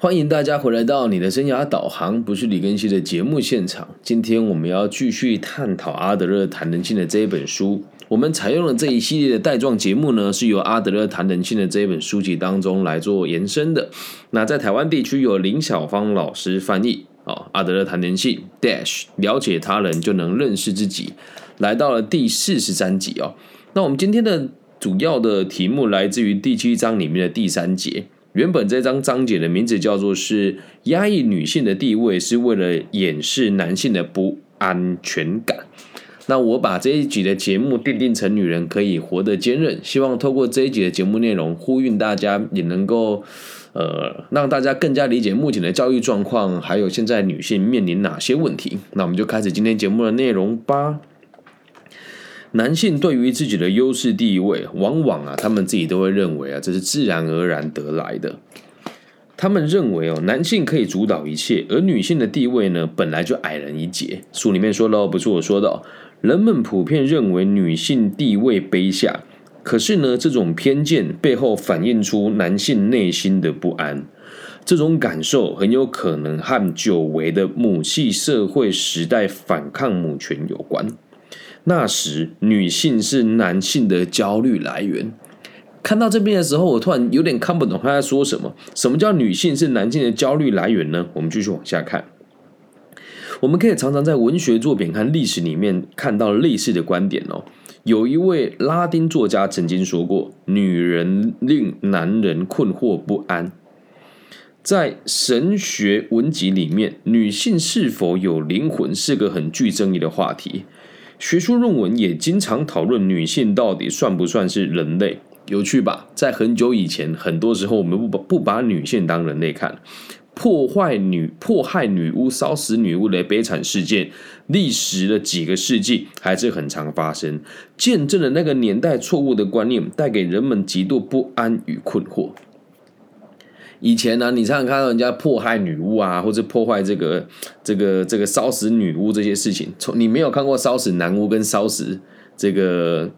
欢迎大家回来到你的生涯导航，不是李根熙的节目现场。今天我们要继续探讨阿德勒谈人性的这一本书。我们采用了这一系列的带状节目呢，是由阿德勒谈人性的这一本书籍当中来做延伸的。那在台湾地区有林小芳老师翻译哦，阿德勒谈人性 Dash 了解他人就能认识自己，来到了第四十三集哦。那我们今天的主要的题目来自于第七章里面的第三节。原本这张章节的名字叫做是压抑女性的地位，是为了掩饰男性的不安全感。那我把这一集的节目定定成女人可以活得坚韧，希望透过这一集的节目内容，呼吁大家也能够呃让大家更加理解目前的教育状况，还有现在女性面临哪些问题。那我们就开始今天节目的内容吧。男性对于自己的优势地位，往往啊，他们自己都会认为啊，这是自然而然得来的。他们认为哦，男性可以主导一切，而女性的地位呢，本来就矮人一截。书里面说了，不是我说的，人们普遍认为女性地位卑下。可是呢，这种偏见背后反映出男性内心的不安，这种感受很有可能和久违的母系社会时代反抗母权有关。那时，女性是男性的焦虑来源。看到这边的时候，我突然有点看不懂他在说什么。什么叫女性是男性的焦虑来源呢？我们继续往下看。我们可以常常在文学作品和历史里面看到类似的观点哦。有一位拉丁作家曾经说过：“女人令男人困惑不安。”在神学文集里面，女性是否有灵魂是个很具争议的话题。学术论文也经常讨论女性到底算不算是人类，有趣吧？在很久以前，很多时候我们不把不把女性当人类看，破坏女迫害女巫、烧死女巫的悲惨事件，历时了几个世纪，还是很常发生，见证了那个年代错误的观念带给人们极度不安与困惑。以前呢，你常常看到人家迫害女巫啊，或者破坏这个、这个、这个烧死女巫这些事情，从你没有看过烧死男巫跟烧死这个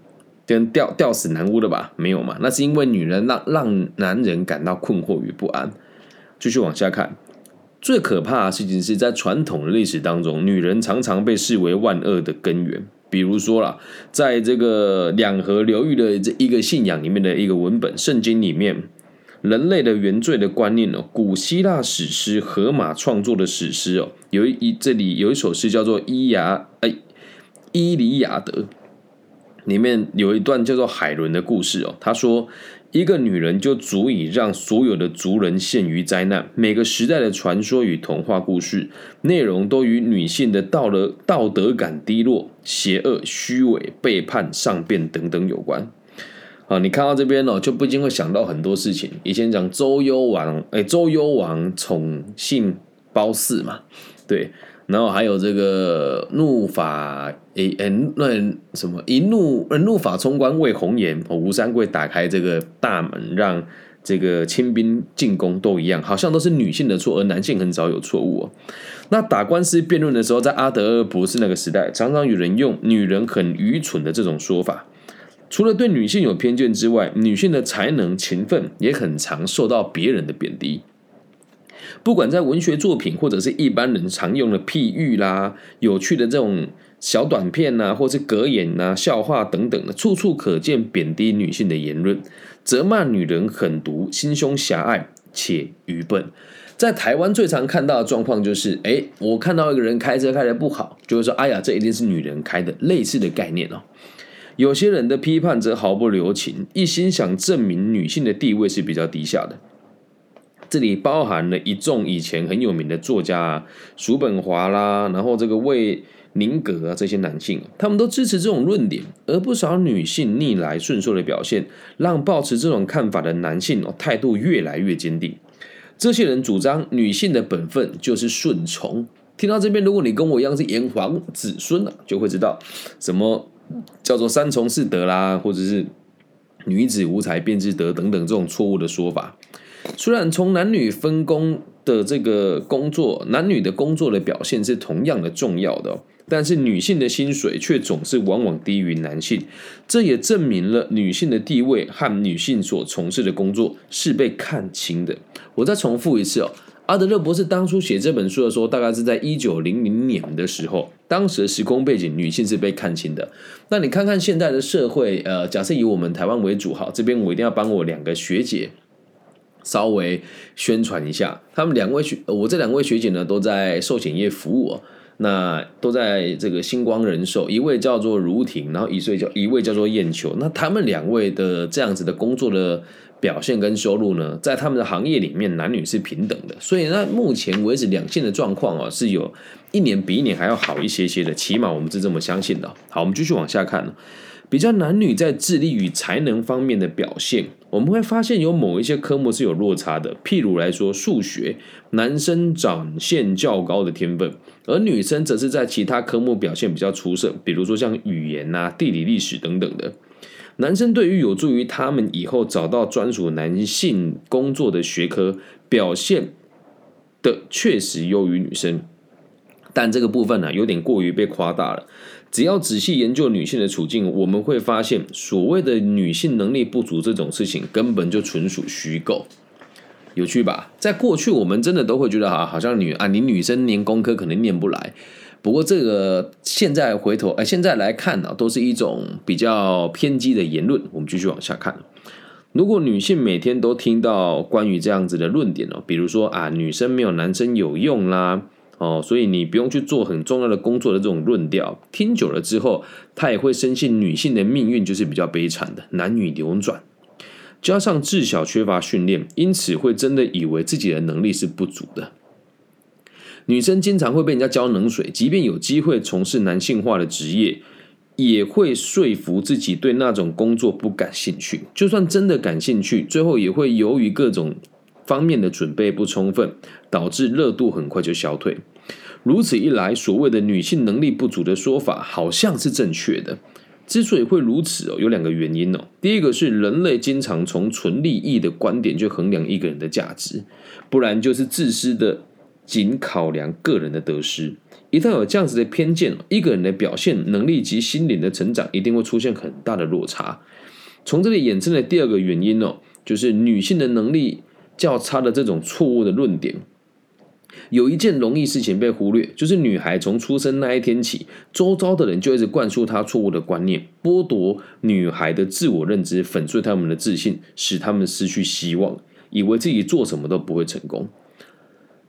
跟吊吊死男巫的吧？没有嘛？那是因为女人让让男人感到困惑与不安。继续往下看，最可怕的事情是在传统的历史当中，女人常常被视为万恶的根源。比如说啦，在这个两河流域的这一个信仰里面的一个文本，圣经里面。人类的原罪的观念哦，古希腊史诗荷马创作的史诗哦，有一这里有一首诗叫做《伊亚》哎，《伊里亚德》，里面有一段叫做海伦的故事哦。他说，一个女人就足以让所有的族人陷于灾难。每个时代的传说与童话故事内容都与女性的道德道德感低落、邪恶、虚伪、背叛、上变等等有关。啊，你看到这边哦，就不禁会想到很多事情。以前讲周幽王，哎，周幽王宠幸褒姒嘛，对，然后还有这个怒发，哎哎，那什么一怒，怒发冲冠为红颜，吴三桂打开这个大门，让这个清兵进攻，都一样，好像都是女性的错，而男性很少有错误哦。那打官司辩论的时候，在阿德勒博士那个时代，常常有人用女人很愚蠢的这种说法。除了对女性有偏见之外，女性的才能、勤奋也很常受到别人的贬低。不管在文学作品或者是一般人常用的譬喻啦、有趣的这种小短片呐，或是格言呐、笑话等等的，处处可见贬低女性的言论，责骂女人狠毒、心胸狭隘且愚笨。在台湾最常看到的状况就是：哎，我看到一个人开车开的不好，就会说：哎呀，这一定是女人开的。类似的概念哦。有些人的批判则毫不留情，一心想证明女性的地位是比较低下的。这里包含了一众以前很有名的作家啊，叔本华啦，然后这个魏宁格啊这些男性，他们都支持这种论点。而不少女性逆来顺受的表现，让抱持这种看法的男性哦态度越来越坚定。这些人主张女性的本分就是顺从。听到这边，如果你跟我一样是炎黄子孙啊，就会知道什么。叫做三从四德啦，或者是女子无才便是德等等这种错误的说法。虽然从男女分工的这个工作，男女的工作的表现是同样的重要的，但是女性的薪水却总是往往低于男性。这也证明了女性的地位和女性所从事的工作是被看轻的。我再重复一次哦，阿德勒博士当初写这本书的时候，大概是在一九零零年的时候，当时的时空背景，女性是被看轻的。那你看看现在的社会，呃，假设以我们台湾为主，好，这边我一定要帮我两个学姐稍微宣传一下，他们两位学，我这两位学姐呢，都在寿险业服务。那都在这个星光人寿，一位叫做如婷，然后一岁叫一位叫做燕秋。那他们两位的这样子的工作的表现跟收入呢，在他们的行业里面，男女是平等的。所以那目前为止两性的状况哦，是有一年比一年还要好一些些的，起码我们是这么相信的。好，我们继续往下看。比较男女在智力与才能方面的表现，我们会发现有某一些科目是有落差的。譬如来说，数学，男生展现较高的天分，而女生则是在其他科目表现比较出色，比如说像语言啊、地理、历史等等的。男生对于有助于他们以后找到专属男性工作的学科表现的确实优于女生，但这个部分呢，有点过于被夸大了。只要仔细研究女性的处境，我们会发现，所谓的女性能力不足这种事情，根本就纯属虚构。有趣吧？在过去，我们真的都会觉得啊，好像女啊，你女生念工科可能念不来。不过这个现在回头，哎，现在来看呢，都是一种比较偏激的言论。我们继续往下看。如果女性每天都听到关于这样子的论点哦，比如说啊，女生没有男生有用啦。哦，所以你不用去做很重要的工作的这种论调，听久了之后，她也会深信女性的命运就是比较悲惨的，男女流转，加上自小缺乏训练，因此会真的以为自己的能力是不足的。女生经常会被人家浇冷水，即便有机会从事男性化的职业，也会说服自己对那种工作不感兴趣。就算真的感兴趣，最后也会由于各种方面的准备不充分，导致热度很快就消退。如此一来，所谓的女性能力不足的说法好像是正确的。之所以会如此哦，有两个原因哦。第一个是人类经常从纯利益的观点去衡量一个人的价值，不然就是自私的仅考量个人的得失。一旦有这样子的偏见，一个人的表现能力及心灵的成长一定会出现很大的落差。从这里衍生的第二个原因哦，就是女性的能力较差的这种错误的论点。有一件容易事情被忽略，就是女孩从出生那一天起，周遭的人就一直灌输她错误的观念，剥夺女孩的自我认知，粉碎他们的自信，使他们失去希望，以为自己做什么都不会成功。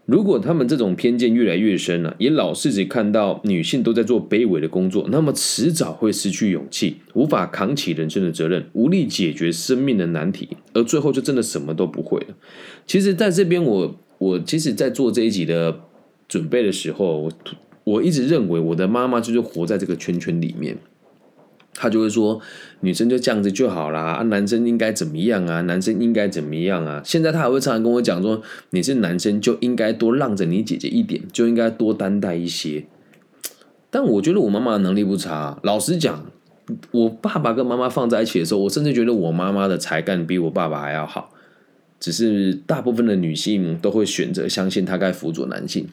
如果他们这种偏见越来越深了，也老是只看到女性都在做卑微的工作，那么迟早会失去勇气，无法扛起人生的责任，无力解决生命的难题，而最后就真的什么都不会了。其实，在这边我。我其实，在做这一集的准备的时候，我我一直认为我的妈妈就是活在这个圈圈里面，他就会说女生就这样子就好啦，啊，男生应该怎么样啊？男生应该怎么样啊？现在他还会常常跟我讲说，你是男生就应该多让着你姐姐一点，就应该多担待一些。但我觉得我妈妈的能力不差，老实讲，我爸爸跟妈妈放在一起的时候，我甚至觉得我妈妈的才干比我爸爸还要好。只是大部分的女性都会选择相信她该辅佐男性，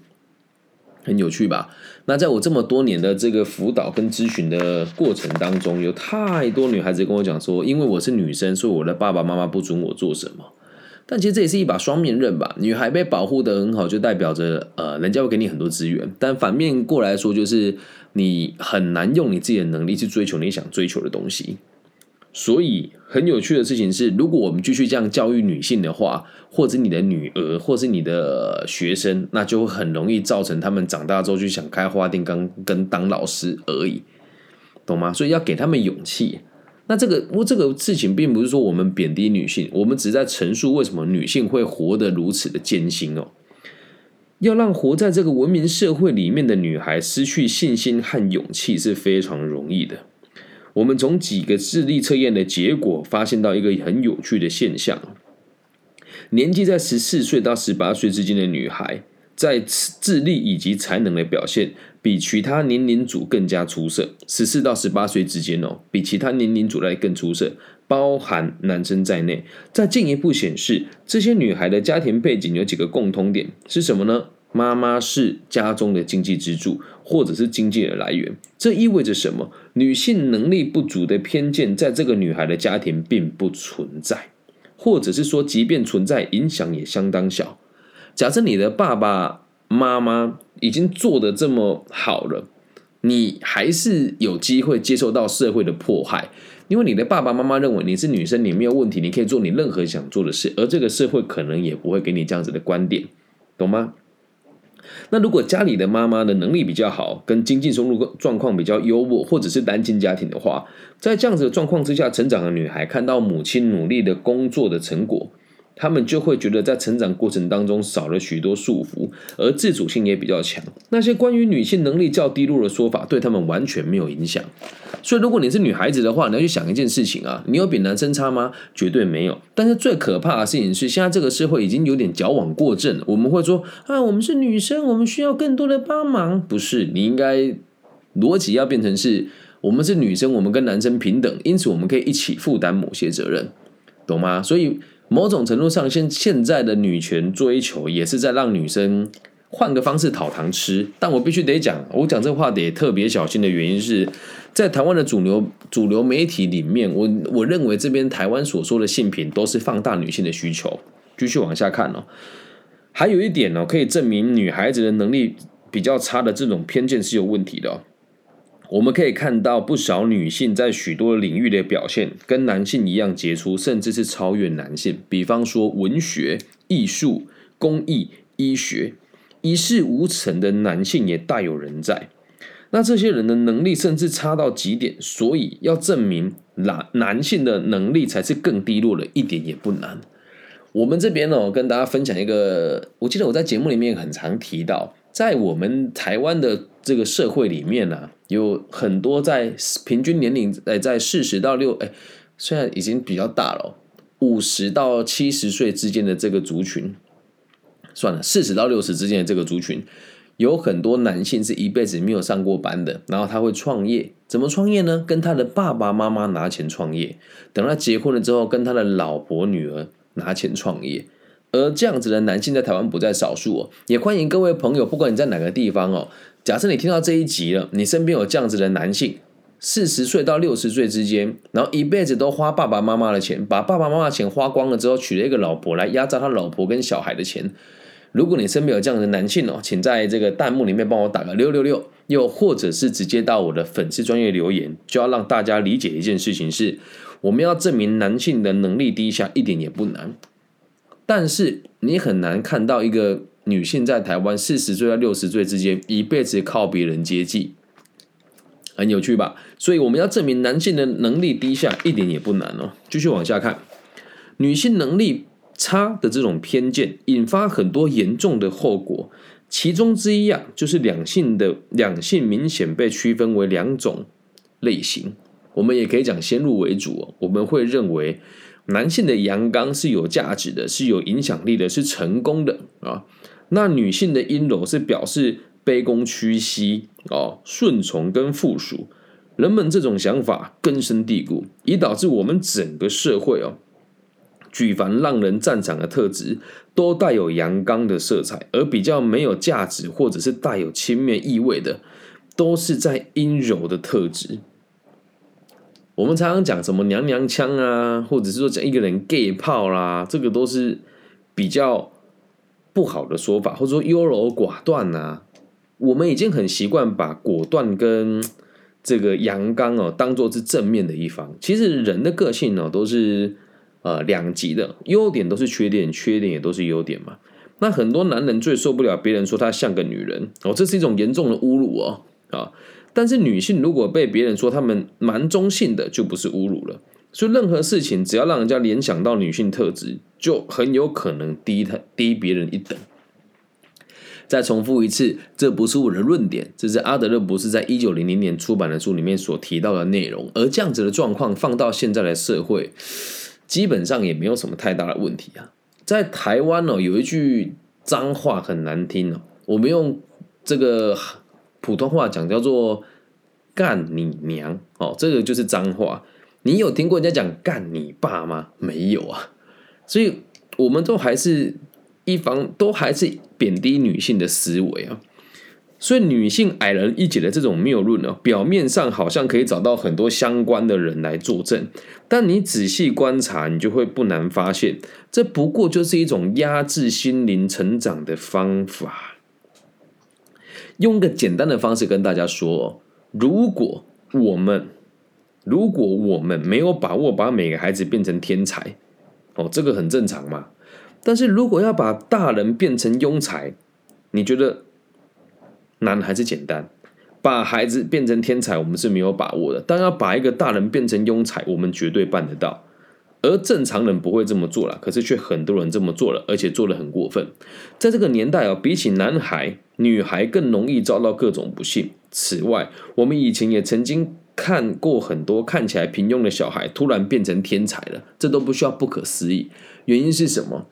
很有趣吧？那在我这么多年的这个辅导跟咨询的过程当中，有太多女孩子跟我讲说，因为我是女生，所以我的爸爸妈妈不准我做什么。但其实这也是一把双面刃吧？女孩被保护的很好，就代表着呃，人家会给你很多资源。但反面过来说，就是你很难用你自己的能力去追求你想追求的东西。所以很有趣的事情是，如果我们继续这样教育女性的话，或者你的女儿，或是你的学生，那就很容易造成他们长大之后就想开花店跟跟当老师而已，懂吗？所以要给他们勇气。那这个我这个事情并不是说我们贬低女性，我们只在陈述为什么女性会活得如此的艰辛哦。要让活在这个文明社会里面的女孩失去信心和勇气是非常容易的。我们从几个智力测验的结果发现到一个很有趣的现象：年纪在十四岁到十八岁之间的女孩，在智力以及才能的表现比其他年龄组更加出色。十四到十八岁之间哦，比其他年龄组来更出色，包含男生在内。再进一步显示，这些女孩的家庭背景有几个共通点是什么呢？妈妈是家中的经济支柱，或者是经济的来源。这意味着什么？女性能力不足的偏见，在这个女孩的家庭并不存在，或者是说，即便存在，影响也相当小。假设你的爸爸妈妈已经做的这么好了，你还是有机会接受到社会的迫害，因为你的爸爸妈妈认为你是女生，你没有问题，你可以做你任何想做的事，而这个社会可能也不会给你这样子的观点，懂吗？那如果家里的妈妈的能力比较好，跟经济收入状况比较优渥，或者是单亲家庭的话，在这样子的状况之下成长的女孩，看到母亲努力的工作的成果。他们就会觉得在成长过程当中少了许多束缚，而自主性也比较强。那些关于女性能力较低落的说法，对他们完全没有影响。所以，如果你是女孩子的话，你要去想一件事情啊，你有比男生差吗？绝对没有。但是最可怕的事情是，现在这个社会已经有点矫枉过正。我们会说啊，我们是女生，我们需要更多的帮忙。不是，你应该逻辑要变成是，我们是女生，我们跟男生平等，因此我们可以一起负担某些责任，懂吗？所以。某种程度上，现现在的女权追求也是在让女生换个方式讨糖吃。但我必须得讲，我讲这话得特别小心的原因是在台湾的主流主流媒体里面，我我认为这边台湾所说的性品都是放大女性的需求。继续往下看哦，还有一点呢，可以证明女孩子的能力比较差的这种偏见是有问题的哦。我们可以看到不少女性在许多领域的表现跟男性一样杰出，甚至是超越男性。比方说文学、艺术、工艺、医学，一事无成的男性也大有人在。那这些人的能力甚至差到极点，所以要证明男男性的能力才是更低落的，一点也不难。我们这边呢，跟大家分享一个，我记得我在节目里面很常提到，在我们台湾的这个社会里面呢。有很多在平均年龄诶，在四十到六诶，虽然已经比较大了，五十到七十岁之间的这个族群，算了，四十到六十之间的这个族群，有很多男性是一辈子没有上过班的，然后他会创业，怎么创业呢？跟他的爸爸妈妈拿钱创业，等他结婚了之后，跟他的老婆女儿拿钱创业，而这样子的男性在台湾不在少数哦，也欢迎各位朋友，不管你在哪个地方哦。假设你听到这一集了，你身边有这样子的男性，四十岁到六十岁之间，然后一辈子都花爸爸妈妈的钱，把爸爸妈妈钱花光了之后，娶了一个老婆来压榨他老婆跟小孩的钱。如果你身边有这样的男性哦，请在这个弹幕里面帮我打个六六六，又或者是直接到我的粉丝专业留言，就要让大家理解一件事情是，我们要证明男性的能力低下一点也不难，但是你很难看到一个。女性在台湾四十岁到六十岁之间，一辈子靠别人接济，很有趣吧？所以我们要证明男性的能力低下一点也不难哦。继续往下看，女性能力差的这种偏见，引发很多严重的后果。其中之一啊，就是两性的两性明显被区分为两种类型。我们也可以讲先入为主哦，我们会认为男性的阳刚是有价值的，是有影响力的，是成功的啊。那女性的阴柔是表示卑躬屈膝哦，顺从跟附属。人们这种想法根深蒂固，以导致我们整个社会哦，举凡让人赞赏的特质，都带有阳刚的色彩，而比较没有价值或者是带有轻蔑意味的，都是在阴柔的特质。我们常常讲什么娘娘腔啊，或者是说讲一个人 gay 炮啦，这个都是比较。不好的说法，或者说优柔寡断呐，我们已经很习惯把果断跟这个阳刚哦当做是正面的一方。其实人的个性呢都是呃两极的，优点都是缺点，缺点也都是优点嘛。那很多男人最受不了别人说他像个女人哦，这是一种严重的侮辱哦啊。但是女性如果被别人说他们蛮中性的，就不是侮辱了。所以任何事情，只要让人家联想到女性特质，就很有可能低他低别人一等。再重复一次，这不是我的论点，这是阿德勒博士在一九零零年出版的书里面所提到的内容。而这样子的状况放到现在的社会，基本上也没有什么太大的问题啊。在台湾哦，有一句脏话很难听哦，我们用这个普通话讲叫做“干你娘”哦，这个就是脏话。你有听过人家讲干你爸吗？没有啊，所以我们都还是一方，都还是贬低女性的思维啊。所以女性矮人一截的这种谬论呢，表面上好像可以找到很多相关的人来作证，但你仔细观察，你就会不难发现，这不过就是一种压制心灵成长的方法。用个简单的方式跟大家说：如果我们如果我们没有把握把每个孩子变成天才，哦，这个很正常嘛。但是如果要把大人变成庸才，你觉得？难还是简单？把孩子变成天才，我们是没有把握的。但要把一个大人变成庸才，我们绝对办得到。而正常人不会这么做了，可是却很多人这么做了，而且做的很过分。在这个年代啊，比起男孩，女孩更容易遭到各种不幸。此外，我们以前也曾经看过很多看起来平庸的小孩突然变成天才了，这都不需要不可思议。原因是什么？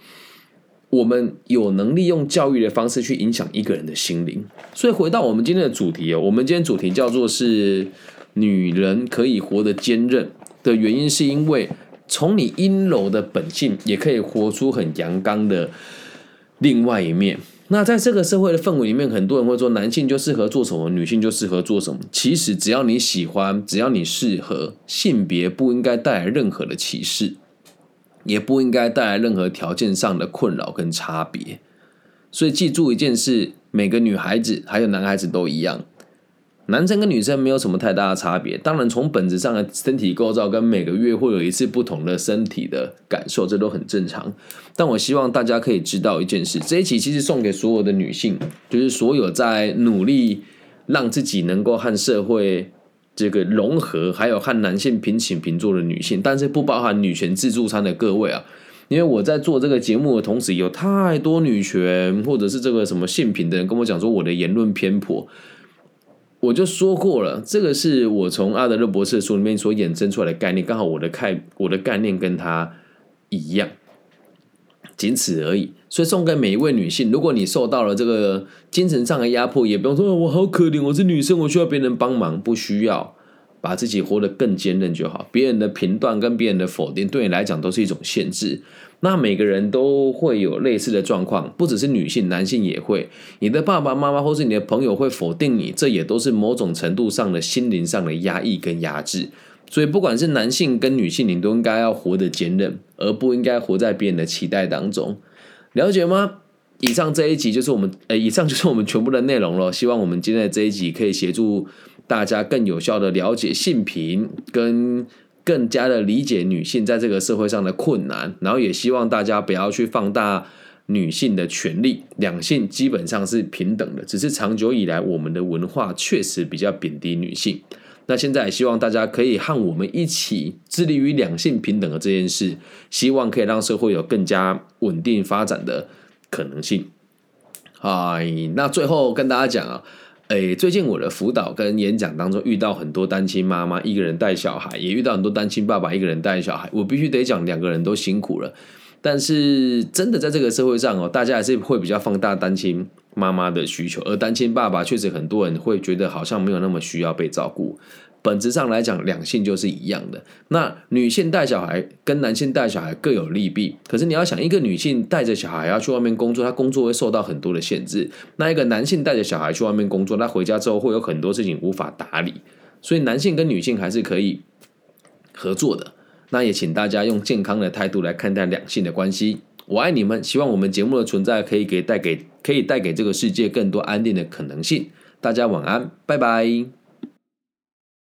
我们有能力用教育的方式去影响一个人的心灵，所以回到我们今天的主题哦，我们今天主题叫做是女人可以活得坚韧的原因，是因为从你阴柔的本性，也可以活出很阳刚的另外一面。那在这个社会的氛围里面，很多人会说男性就适合做什么，女性就适合做什么。其实只要你喜欢，只要你适合，性别不应该带来任何的歧视。也不应该带来任何条件上的困扰跟差别，所以记住一件事：每个女孩子还有男孩子都一样，男生跟女生没有什么太大的差别。当然，从本质上的身体构造跟每个月会有一次不同的身体的感受，这都很正常。但我希望大家可以知道一件事：这一期其实送给所有的女性，就是所有在努力让自己能够和社会。这个融合，还有和男性平起平坐的女性，但是不包含女权自助餐的各位啊，因为我在做这个节目的同时，有太多女权或者是这个什么性平的人跟我讲说我的言论偏颇，我就说过了，这个是我从阿德勒博士书里面所衍生出来的概念，刚好我的概我的概念跟他一样，仅此而已。所以送给每一位女性，如果你受到了这个精神上的压迫，也不用说我好可怜，我是女生，我需要别人帮忙，不需要，把自己活得更坚韧就好。别人的评断跟别人的否定，对你来讲都是一种限制。那每个人都会有类似的状况，不只是女性，男性也会。你的爸爸妈妈或是你的朋友会否定你，这也都是某种程度上的心灵上的压抑跟压制。所以不管是男性跟女性，你都应该要活得坚韧，而不应该活在别人的期待当中。了解吗？以上这一集就是我们，呃，以上就是我们全部的内容了。希望我们今天的这一集可以协助大家更有效的了解性平，跟更加的理解女性在这个社会上的困难。然后也希望大家不要去放大女性的权利，两性基本上是平等的，只是长久以来我们的文化确实比较贬低女性。那现在也希望大家可以和我们一起致力于两性平等的这件事，希望可以让社会有更加稳定发展的可能性。哎，那最后跟大家讲啊，诶，最近我的辅导跟演讲当中遇到很多单亲妈妈一个人带小孩，也遇到很多单亲爸爸一个人带小孩，我必须得讲两个人都辛苦了。但是真的在这个社会上哦，大家还是会比较放大单亲。妈妈的需求，而单亲爸爸确实很多人会觉得好像没有那么需要被照顾。本质上来讲，两性就是一样的。那女性带小孩跟男性带小孩各有利弊。可是你要想，一个女性带着小孩要去外面工作，她工作会受到很多的限制；那一个男性带着小孩去外面工作，他回家之后会有很多事情无法打理。所以男性跟女性还是可以合作的。那也请大家用健康的态度来看待两性的关系。我爱你们，希望我们节目的存在可以给带给可以带给这个世界更多安定的可能性。大家晚安，拜拜。